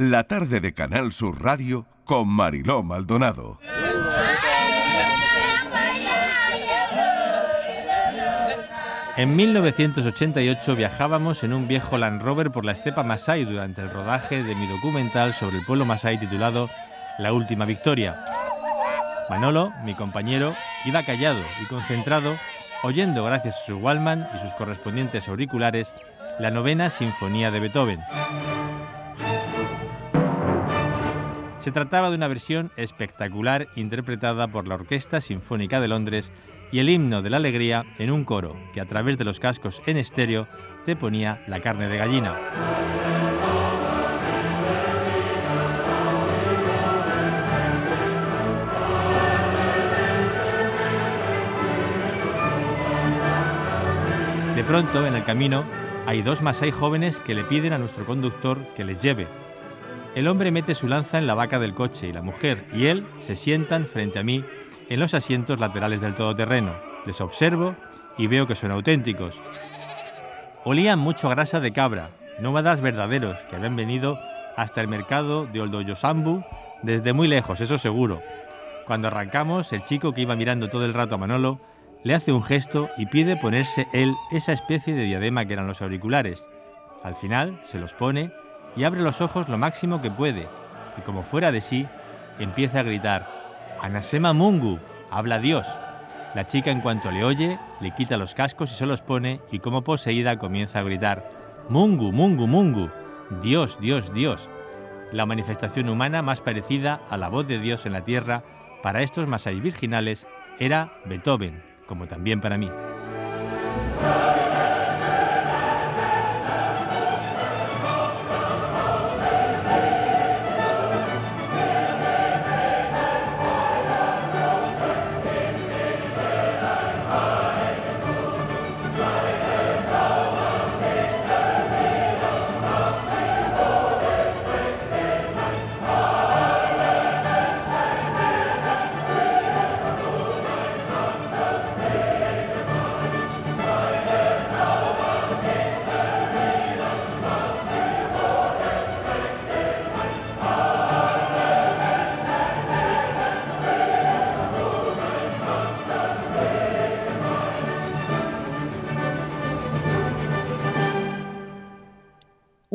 La tarde de Canal Sur Radio con Mariló Maldonado. En 1988 viajábamos en un viejo Land Rover por la estepa Masai durante el rodaje de mi documental sobre el pueblo Masai titulado La Última Victoria. Manolo, mi compañero, iba callado y concentrado, oyendo gracias a su Wallman y sus correspondientes auriculares la novena Sinfonía de Beethoven. Se trataba de una versión espectacular interpretada por la Orquesta Sinfónica de Londres y el himno de la alegría en un coro que a través de los cascos en estéreo te ponía la carne de gallina. De pronto, en el camino, hay dos masai jóvenes que le piden a nuestro conductor que les lleve. El hombre mete su lanza en la vaca del coche y la mujer y él se sientan frente a mí en los asientos laterales del todoterreno. Les observo y veo que son auténticos. Olían mucho grasa de cabra, nómadas verdaderos que habían venido hasta el mercado de Oldoyosambu desde muy lejos, eso seguro. Cuando arrancamos, el chico que iba mirando todo el rato a Manolo le hace un gesto y pide ponerse él esa especie de diadema que eran los auriculares. Al final se los pone y abre los ojos lo máximo que puede, y como fuera de sí, empieza a gritar, Anasema Mungu, habla Dios. La chica en cuanto le oye, le quita los cascos y se los pone y como poseída comienza a gritar, Mungu, Mungu, Mungu, Dios, Dios, Dios. La manifestación humana más parecida a la voz de Dios en la tierra para estos masais virginales era Beethoven, como también para mí.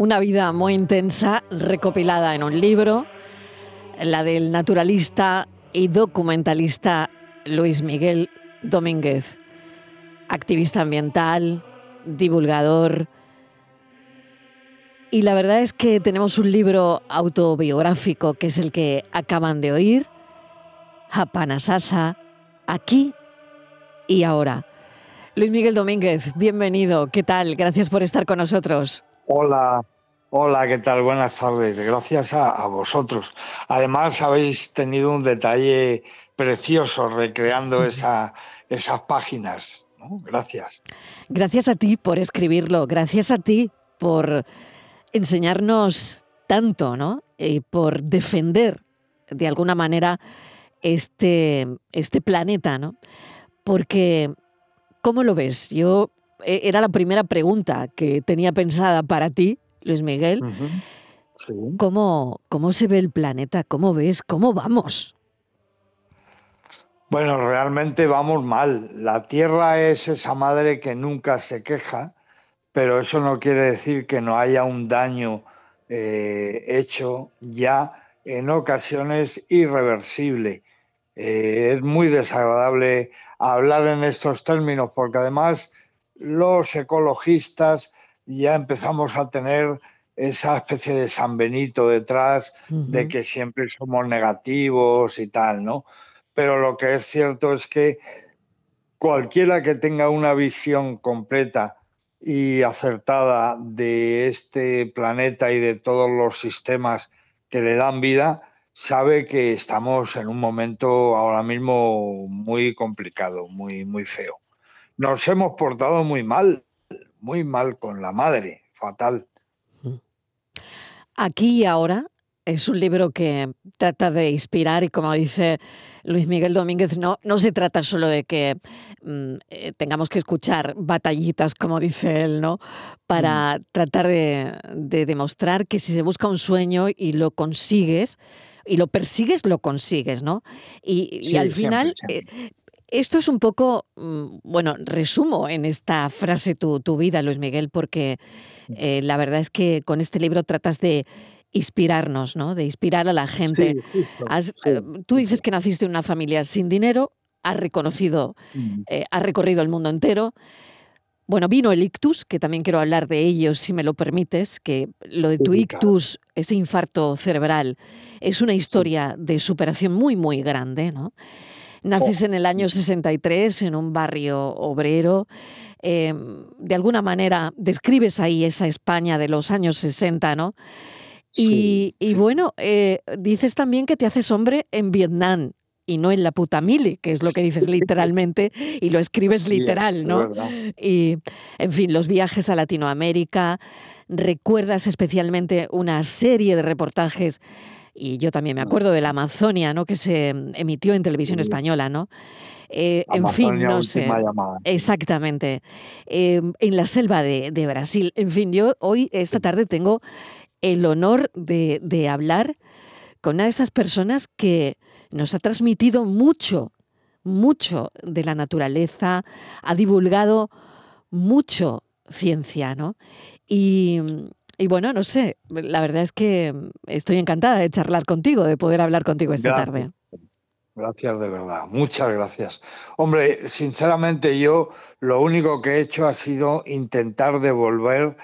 Una vida muy intensa recopilada en un libro, la del naturalista y documentalista Luis Miguel Domínguez, activista ambiental, divulgador. Y la verdad es que tenemos un libro autobiográfico que es el que acaban de oír, Hapanasasa, aquí y ahora. Luis Miguel Domínguez, bienvenido. ¿Qué tal? Gracias por estar con nosotros. Hola, Hola, ¿qué tal? Buenas tardes. Gracias a, vosotros. Además, habéis tenido un detalle precioso recreando esa, esas páginas. Gracias. Gracias a ti por escribirlo. Gracias a ti por enseñarnos tanto, ¿no? Y por defender de alguna manera este, este planeta, ¿no? Porque, ¿cómo lo ves? Yo e, era la primera pregunta que tenía pensada para ti Luis Miguel. ¿Cómo, ¿Cómo se ve el planeta? ¿Cómo ves? ¿Cómo vamos? Bueno, realmente vamos mal. La Tierra es esa madre que nunca se queja, pero eso no quiere decir que no haya un daño eh, hecho ya en ocasiones irreversible. Eh, es muy desagradable hablar en estos términos porque además los ecologistas ya empezamos a tener esa especie de San Benito detrás, de que siempre somos negativos y tal, ¿no? Pero lo que es cierto es que cualquiera que tenga una visión completa y acertada de este planeta y de todos los sistemas que le dan vida, sabe que estamos en un momento ahora mismo muy complicado, muy, muy feo. Nos hemos portado muy mal, muy mal con la madre, fatal. Aquí y ahora Es un libro que trata de inspirar y como dice Luis Miguel Domínguez, no, no se trata solo de que mm, eh, tengamos que escuchar batallitas, como dice él, ¿no? Para mm. tratar de, demostrar que si se busca un sueño y lo consigues, y lo persigues, lo consigues, ¿no? Y, al final, eh, esto es un poco, mm, bueno, resumo en esta frase tu, vida, Luis Miguel, porque eh, la verdad es que con este libro tratas de inspirarnos, ¿no? De inspirar a la gente. Eh, tú dices que naciste en una familia sin dinero, has reconocido, mm. eh, has recorrido el mundo entero. Bueno, vino el ictus, que también quiero hablar de ello, si me lo permites, que lo de tu ictus, ese infarto cerebral, es una historia de superación muy, muy grande, ¿no? Naces oh. en el año 63 en un barrio obrero. Em, de alguna manera describes ahí esa España de los años 60, ¿no? Y, bueno, eh, dices también que te haces hombre en Vietnam y no en la puta mili, que es lo que dices literalmente y lo escribes literal, ¿no? Y, en fin, los viajes a Latinoamérica, recuerdas especialmente una serie de reportajes y yo también me mm. acuerdo de la Amazonia, ¿no? Que se emitió en televisión española, ¿no? Eh, en fin, no sé. Exactamente. Em, en la selva de, de, Brasil. En fin, yo hoy, esta tarde, tengo el honor de, hablar con una de esas personas que nos ha transmitido mucho, mucho de la naturaleza, ha divulgado mucho ciencia, ¿no? Y, bueno, no sé, la verdad es que estoy encantada de charlar contigo, de poder hablar contigo esta tarde. Gracias de verdad, muchas gracias. Hombre, sinceramente yo lo único que he hecho ha sido intentar devolver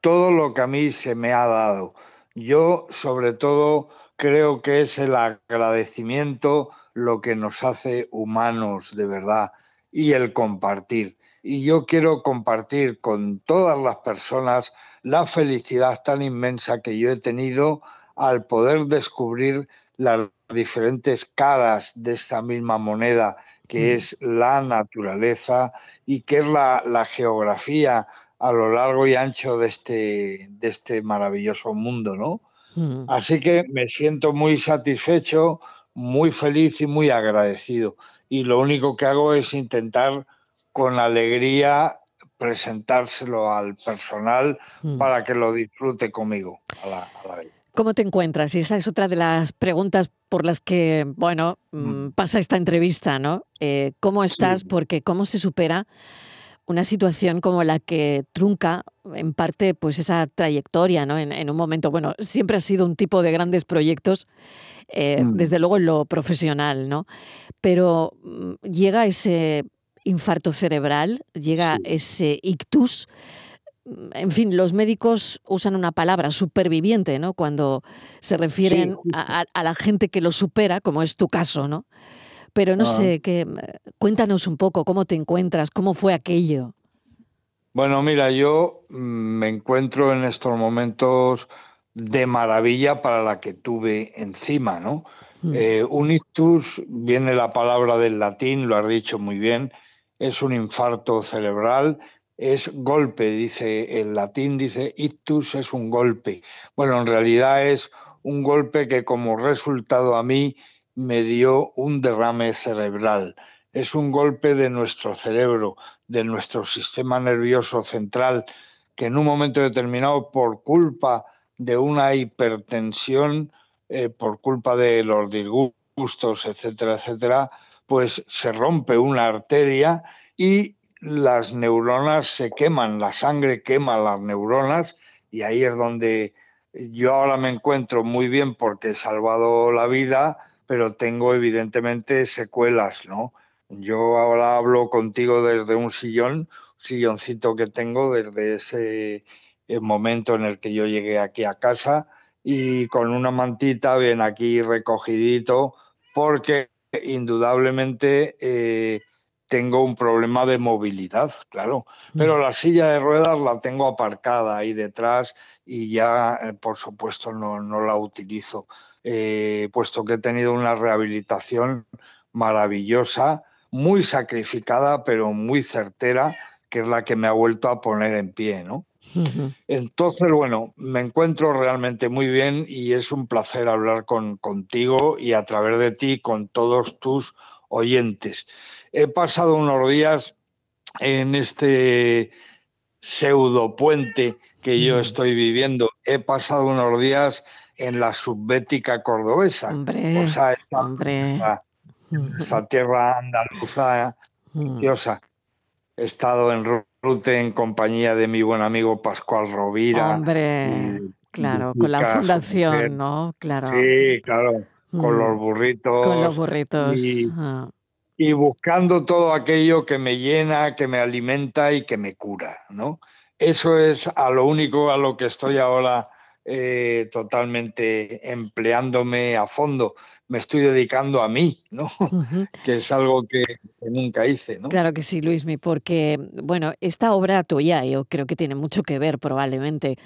todo lo que a mí se me ha dado. Yo, sobre todo, creo que es el agradecimiento lo que nos hace humanos de verdad y el compartir. Y yo quiero compartir con todas las personas la felicidad tan inmensa que yo he tenido al poder descubrir las diferentes caras de esta misma moneda que mm. es la naturaleza y que es la, la geografía a lo largo y ancho de este, de este maravilloso mundo, ¿no? Mm. Así que me siento muy satisfecho, muy feliz y muy agradecido. Y lo único que hago es intentar con alegría presentárselo al personal mm. para que lo disfrute conmigo a la. ¿Cómo te encuentras? Y esa es otra de las preguntas por las que, bueno, mm, pasa esta entrevista, ¿no? Eh, ¿Cómo estás? Porque cómo se supera una situación como la que trunca en parte pues esa trayectoria, ¿no? En, un momento, bueno, siempre ha sido un tipo de grandes proyectos, eh, mm. desde luego en lo profesional, ¿no? Pero mm, llega ese infarto cerebral, llega ese ictus. Mm, en fin, los médicos usan una palabra superviviente, ¿no? Cuando se refieren a, a, la gente que lo supera, como es tu caso, ¿no? Pero no ah. sé, que, cuéntanos un poco cómo te encuentras, cómo fue aquello. Bueno, mira, yo mm, me encuentro en estos momentos de maravilla para la que tuve encima, ¿no? Mm. Eh, un ictus viene la palabra del latín, lo has dicho muy bien, es un infarto cerebral, es golpe, dice el latín, dice ictus es un golpe. Bueno, en realidad es un golpe que como resultado a mí me dio un derrame cerebral. Es un golpe de nuestro cerebro, de nuestro sistema nervioso central, que en un momento determinado, por culpa de una hipertensión, eh, por culpa de los disgustos, etcétera, etcétera, pues se rompe una arteria y las neuronas se queman, la sangre quema las neuronas y ahí es donde yo ahora me encuentro muy bien porque he salvado la vida, pero tengo evidentemente secuelas, ¿no? Yo ahora hablo contigo desde un sillón, silloncito que tengo desde ese eh, momento en el que yo llegué aquí a casa y con una mantita bien aquí recogidito porque indudablemente eh, tengo un problema de movilidad, claro, pero la silla de ruedas la tengo aparcada ahí detrás y ya, eh, por supuesto, no, no la utilizo. Eh, puesto que he tenido una rehabilitación maravillosa, muy sacrificada, pero muy certera, que es la que me ha vuelto a poner en pie, ¿no? Entonces, bueno, me encuentro realmente muy bien y es un placer hablar con, contigo y a través de ti con todos tus oyentes. He pasado unos días en este pseudo puente que yo estoy viviendo. He pasado unos días en la subbética cordobesa. Hombre, esta, hombre. esta tierra andaluza preciosa. He estado en Rute en compañía de mi buen amigo Pascual Rovira. Hombre, claro, con la fundación, ¿no? Claro. Sí, claro, con los burritos. Con los burritos. Ah. Y, buscando todo aquello que me llena, que me alimenta y que me cura, ¿no? Eso es a lo único a lo que estoy ahora eh, totalmente empleándome a fondo. Me estoy dedicando a mí, ¿no? que es algo que, nunca hice, ¿no? Claro que sí, Luismi, porque, bueno, esta obra tuya yo creo que tiene mucho que ver probablemente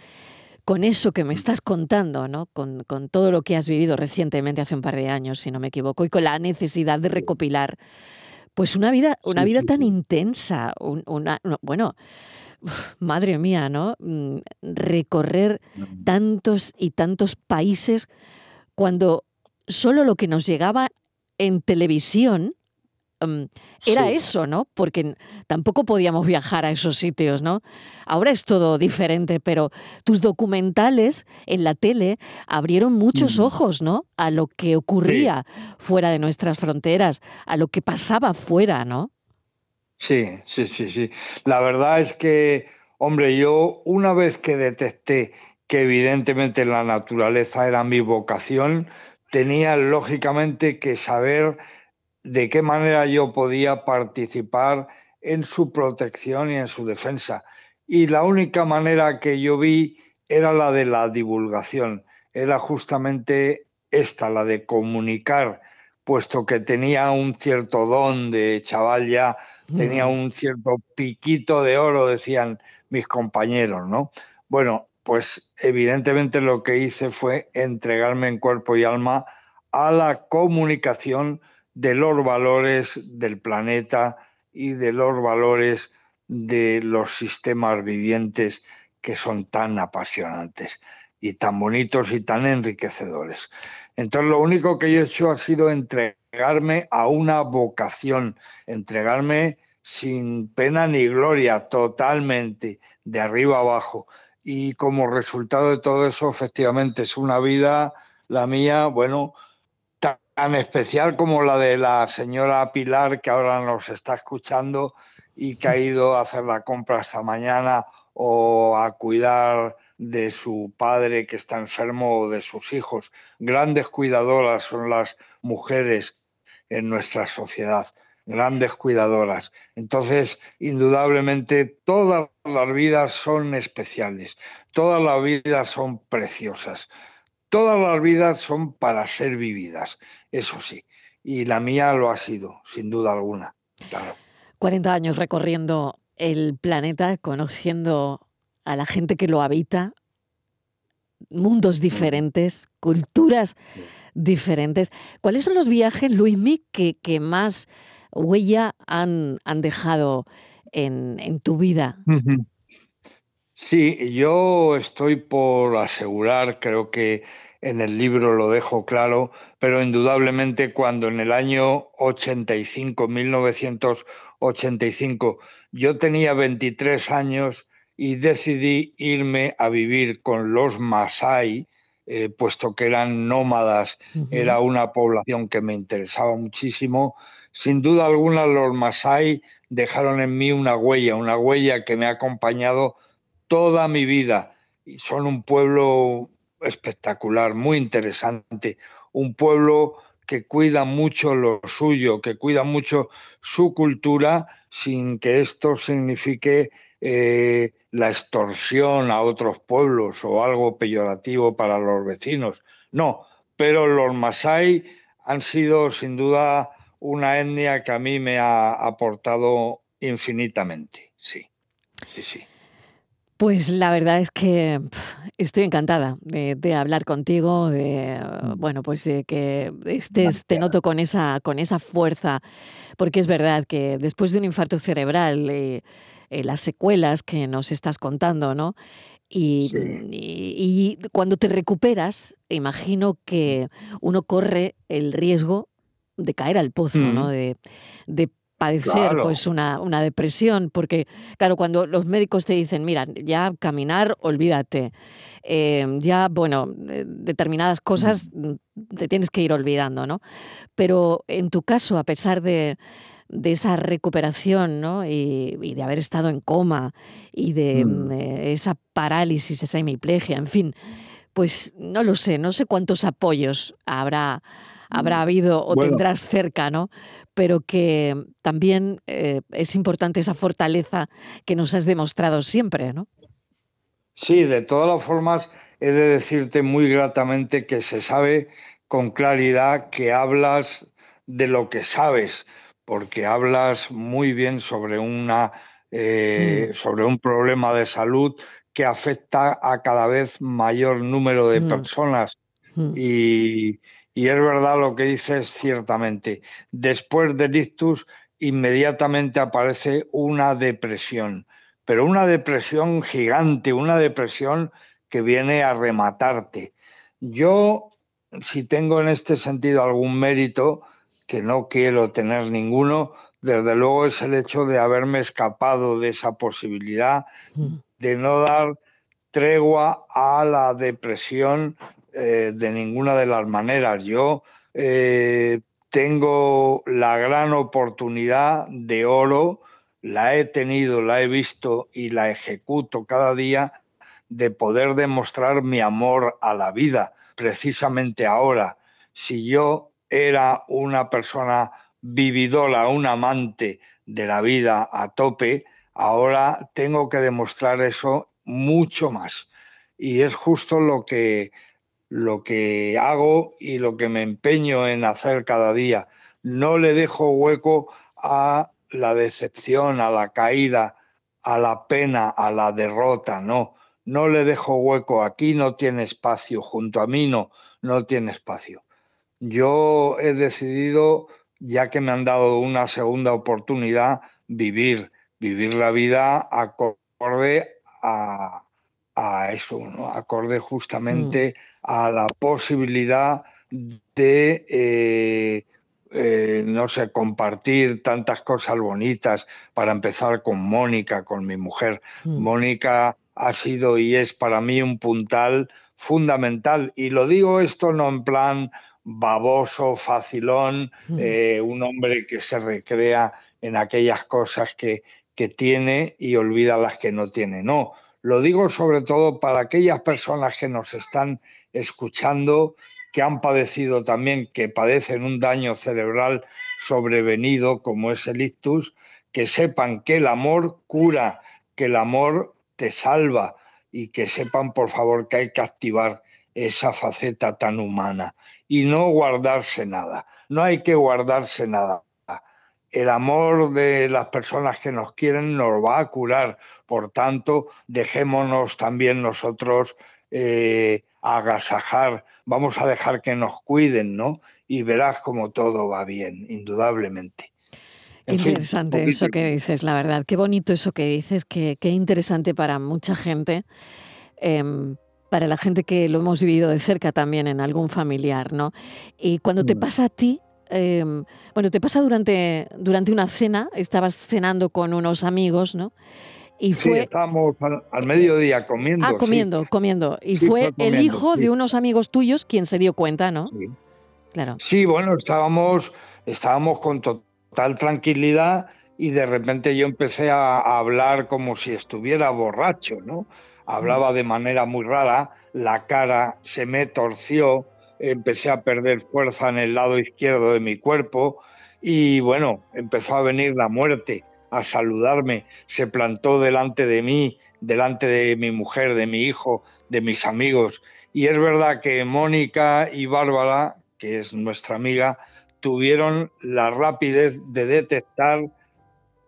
con eso que me estás contando, ¿no? Con, con, todo lo que has vivido recientemente hace un par de años, si no me equivoco, y con la necesidad de recopilar, pues una vida, una vida tan intensa, una, bueno, madre mía, ¿no? Mm, recorrer tantos y tantos países cuando solo lo que nos llegaba en televisión mm, era eso, ¿no? Porque tampoco podíamos viajar a esos sitios, ¿no? Ahora es todo diferente, pero tus documentales en la tele abrieron muchos ojos, ¿no? A lo que ocurría fuera de nuestras fronteras, a lo que pasaba fuera, ¿no? Sí, sí, sí, sí. La verdad es que, hombre, yo una vez que detecté que evidentemente la naturaleza era mi vocación, tenía lógicamente que saber de qué manera yo podía participar en su protección y en su defensa. Y la única manera que yo vi era la de la divulgación, era justamente esta, la de comunicar puesto que tenía un cierto don de chaval ya, tenía un cierto piquito de oro, decían mis compañeros, ¿no? Bueno, pues evidentemente lo que hice fue entregarme en cuerpo y alma a la comunicación de los valores del planeta y de los valores de los sistemas vivientes que son tan apasionantes y tan bonitos y tan enriquecedores. Entonces lo único que yo he hecho ha sido entregarme a una vocación, entregarme sin pena ni gloria, totalmente, de arriba abajo. Y como resultado de todo eso, efectivamente, es una vida, la mía, bueno, tan especial como la de la señora Pilar, que ahora nos está escuchando y que ha ido a hacer la compra esta mañana o a cuidar de su padre que está enfermo o de sus hijos. Grandes cuidadoras son las mujeres en nuestra sociedad, grandes cuidadoras. Entonces, indudablemente, todas las vidas son especiales, todas las vidas son preciosas, todas las vidas son para ser vividas, eso sí. Y la mía lo ha sido, sin duda alguna. Claro. 40 años recorriendo el planeta, conociendo a la gente que lo habita, mundos diferentes, culturas diferentes. ¿Cuáles son los viajes, Luismi, que, que más huella han, han dejado en, en, tu vida? Sí, yo estoy por asegurar, creo que en el libro lo dejo claro, pero indudablemente cuando en el año 85, 1985, yo tenía 23 años y decidí irme a vivir con los Masai, eh, puesto que eran nómadas, era una población que me interesaba muchísimo. Sin duda alguna, los Masai dejaron en mí una huella, una huella que me ha acompañado toda mi vida. Y son un pueblo espectacular, muy interesante, un pueblo que cuida mucho lo suyo, que cuida mucho su cultura, sin que esto signifique eh, la extorsión a otros pueblos o algo peyorativo para los vecinos. No, pero los Masai han sido sin duda una etnia que a mí me ha aportado infinitamente. Sí, sí, sí. Pues la verdad es que estoy encantada de, hablar contigo, de mm. bueno, pues de que estés, te noto con esa, con esa fuerza, porque es verdad que después de un infarto cerebral eh, eh, las secuelas que nos estás contando, ¿no? Y, y, cuando te recuperas, imagino que uno corre el riesgo de caer al pozo, ¿no? Mm. De, de padecer pues una, una, depresión, porque claro, cuando los médicos te dicen, mira, ya caminar, olvídate, em, ya, bueno, determinadas cosas mm. Mm, te tienes que ir olvidando, ¿no? Pero en tu caso, a pesar de, de esa recuperación, ¿no? Y, de haber estado en coma y de eh, esa parálisis, esa hemiplegia, en fin, pues no lo sé, no sé cuántos apoyos habrá habrá habido o tendrás cerca, ¿no? Pero que también eh, es importante esa fortaleza que nos has demostrado siempre, ¿no? Sí, de todas las formas, he de decirte muy gratamente que se sabe con claridad que hablas de lo que sabes, porque hablas muy bien sobre, una, eh, mm. sobre un problema de salud que afecta a cada vez mayor número de mm. personas. Mm. Y, y es verdad lo que dices ciertamente. Después del ictus inmediatamente aparece una depresión, pero una depresión gigante, una depresión que viene a rematarte. Yo, si tengo en este sentido algún mérito, que no quiero tener ninguno, desde luego es el hecho de haberme escapado de esa posibilidad, de no dar tregua a la depresión eh, de ninguna de las maneras. Yo eh, tengo la gran oportunidad de oro, la he tenido, la he visto y la ejecuto cada día de poder demostrar mi amor a la vida. Precisamente ahora, si yo era una persona vividora, un amante de la vida a tope, ahora tengo que demostrar eso mucho más. Y es justo lo que lo que hago y lo que me empeño en hacer cada día. No le dejo hueco a la decepción, a la caída, a la pena, a la derrota, no. No le dejo hueco, aquí no tiene espacio, junto a mí no, no tiene espacio. Yo he decidido, ya que me han dado una segunda oportunidad, vivir, vivir la vida acorde a, a eso, ¿no? acorde justamente mm a la posibilidad de, eh, eh, no sé, compartir tantas cosas bonitas, para empezar con Mónica, con mi mujer. Mm. Mónica ha sido y es para mí un puntal fundamental. Y lo digo esto no en plan baboso, facilón, mm. eh, un hombre que se recrea en aquellas cosas que, que tiene y olvida las que no tiene. No, lo digo sobre todo para aquellas personas que nos están escuchando, que han padecido también, que padecen un daño cerebral sobrevenido como es el ictus, que sepan que el amor cura, que el amor te salva y que sepan por favor que hay que activar esa faceta tan humana y no guardarse nada. No hay que guardarse nada el amor de las personas que nos quieren nos va a curar. Por tanto, dejémonos también nosotros eh, agasajar, vamos a dejar que nos cuiden, ¿no? Y verás como todo va bien, indudablemente. Qué interesante eso que dices, la verdad. Qué bonito eso que dices, qué, interesante para mucha gente. Em, para la gente que lo hemos vivido de cerca también en algún familiar, ¿no? Y cuando te mm. pasa a ti, Em, bueno, te pasa durante, durante una cena, estabas cenando con unos amigos, ¿no? Y fue... Sí, estábamos al, mediodía comiendo. Ah, comiendo, comiendo. Y fue, el hijo de unos amigos tuyos quien se dio cuenta, ¿no? Sí. Claro. Sí, bueno, estábamos, estábamos con total tranquilidad y de repente yo empecé a, a hablar como si estuviera borracho, ¿no? Hablaba de manera muy rara, la cara se me torció, empecé a perder fuerza en el lado izquierdo de mi cuerpo y bueno, empezó a venir la muerte a saludarme, se plantó delante de mí, delante de mi mujer, de mi hijo, de mis amigos. Y es verdad que Mónica y Bárbara, que es nuestra amiga, tuvieron la rapidez de detectar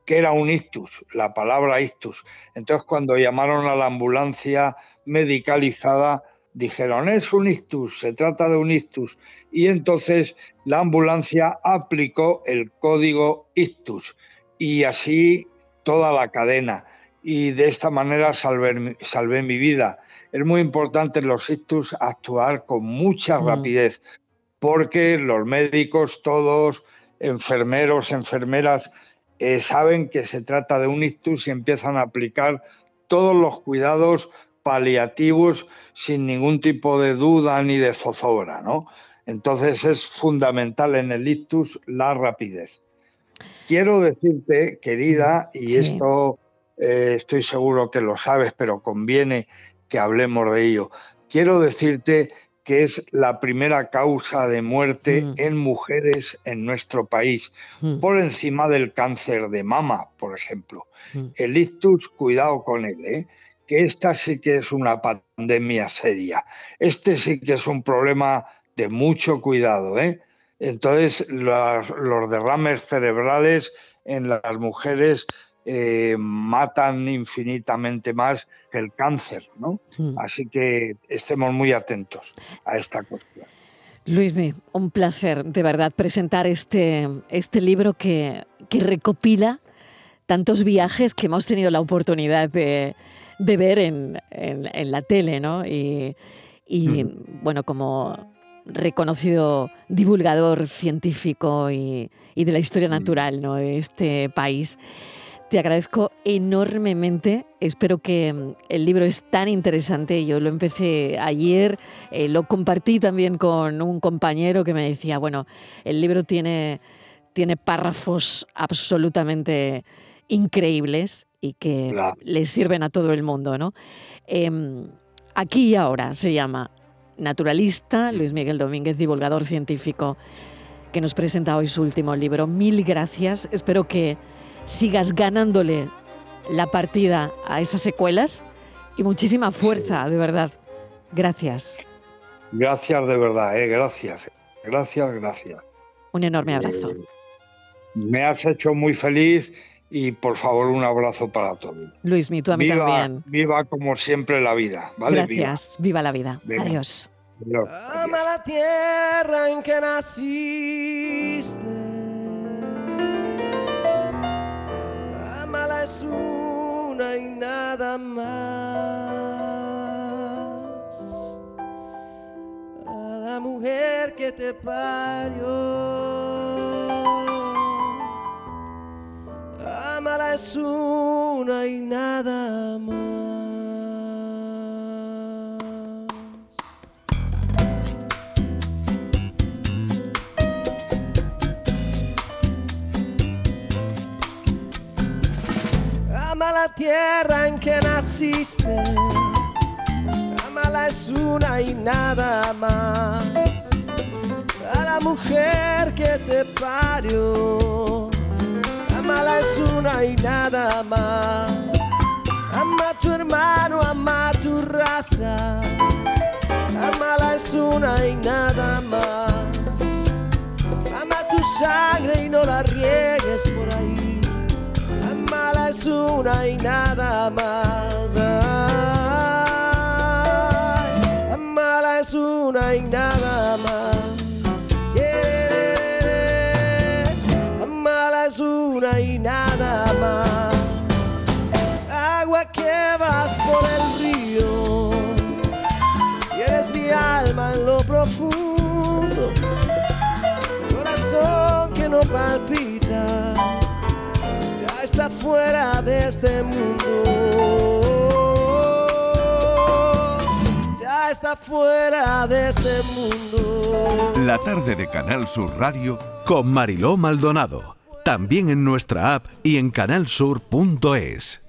que era un ictus, la palabra ictus. Entonces cuando llamaron a la ambulancia medicalizada, dijeron, es un ictus, se trata de un ictus. Y entonces la ambulancia aplicó el código ictus y así toda la cadena. y de esta manera salvé, salvé mi vida. Es muy importante en los ictus actuar con mucha Mm. rapidez, porque los médicos, todos, enfermeros, enfermeras, eh, saben que se trata de un ictus y empiezan a aplicar todos los cuidados paliativos sin ningún tipo de duda ni de zozobra, ¿no? Entonces es fundamental en el ictus la rapidez. Quiero decirte, querida, y Sí. esto eh, estoy seguro que lo sabes, pero conviene que hablemos de ello. Quiero decirte que es la primera causa de muerte Mm. en mujeres en nuestro país, Mm, por encima del cáncer de mama, por ejemplo. mm. El ictus, cuidado con él, ¿eh? que esta sí que es una pandemia seria. Este sí que es un problema de mucho cuidado. ¿eh? Entonces, los, los derrames cerebrales en las mujeres eh, matan infinitamente más que el cáncer. ¿no? Mm. Así que estemos muy atentos a esta cuestión. Luismi, un placer de verdad presentar este, este libro que, que recopila tantos viajes que hemos tenido la oportunidad de, de ver en, en- en la tele, ¿no? Y, y, bueno, como reconocido divulgador científico y, y de la historia Mm. natural ¿no? de este país. Te agradezco enormemente. Espero que mm, el libro es tan interesante. Yo lo empecé ayer, eh, lo compartí también con un compañero que me decía, bueno, el libro tiene, tiene párrafos absolutamente increíbles y que Claro. le sirven a todo el mundo, ¿no? Em, aquí y ahora se llama Naturalista, Luis Miguel Domínguez, divulgador científico, que nos presenta hoy su último libro. Mil gracias. Espero que sigas ganándole la partida a esas secuelas y muchísima fuerza, de verdad. Gracias. Gracias de verdad, ¿eh? gracias. Gracias, gracias. Un enorme abrazo. Eh, me has hecho muy feliz y por favor un abrazo para todos. Luis, mi tú a mí viva, también. viva como siempre la vida, ¿vale? Gracias. Viva la vida. Venga. Adiós. Viva. Adiós, Ama la tierra en que naciste. Amala es una y nada más. A la mujer que te parió. Amala es una y nada más. Ama la tierra en que naciste. Amala es una y nada más. A la mujer que te parió. Amala es una y nada más. Ama tu hermano, ama tu raza. Amala es una y nada más. Ama tu sangre y no la riegues por ahí. Amala es una y nada más. Fuera de este mundo. Ya está fuera de este mundo. La tarde de Canal Sur Radio Con Mariló Maldonado. También en nuestra app y en canalsur.es.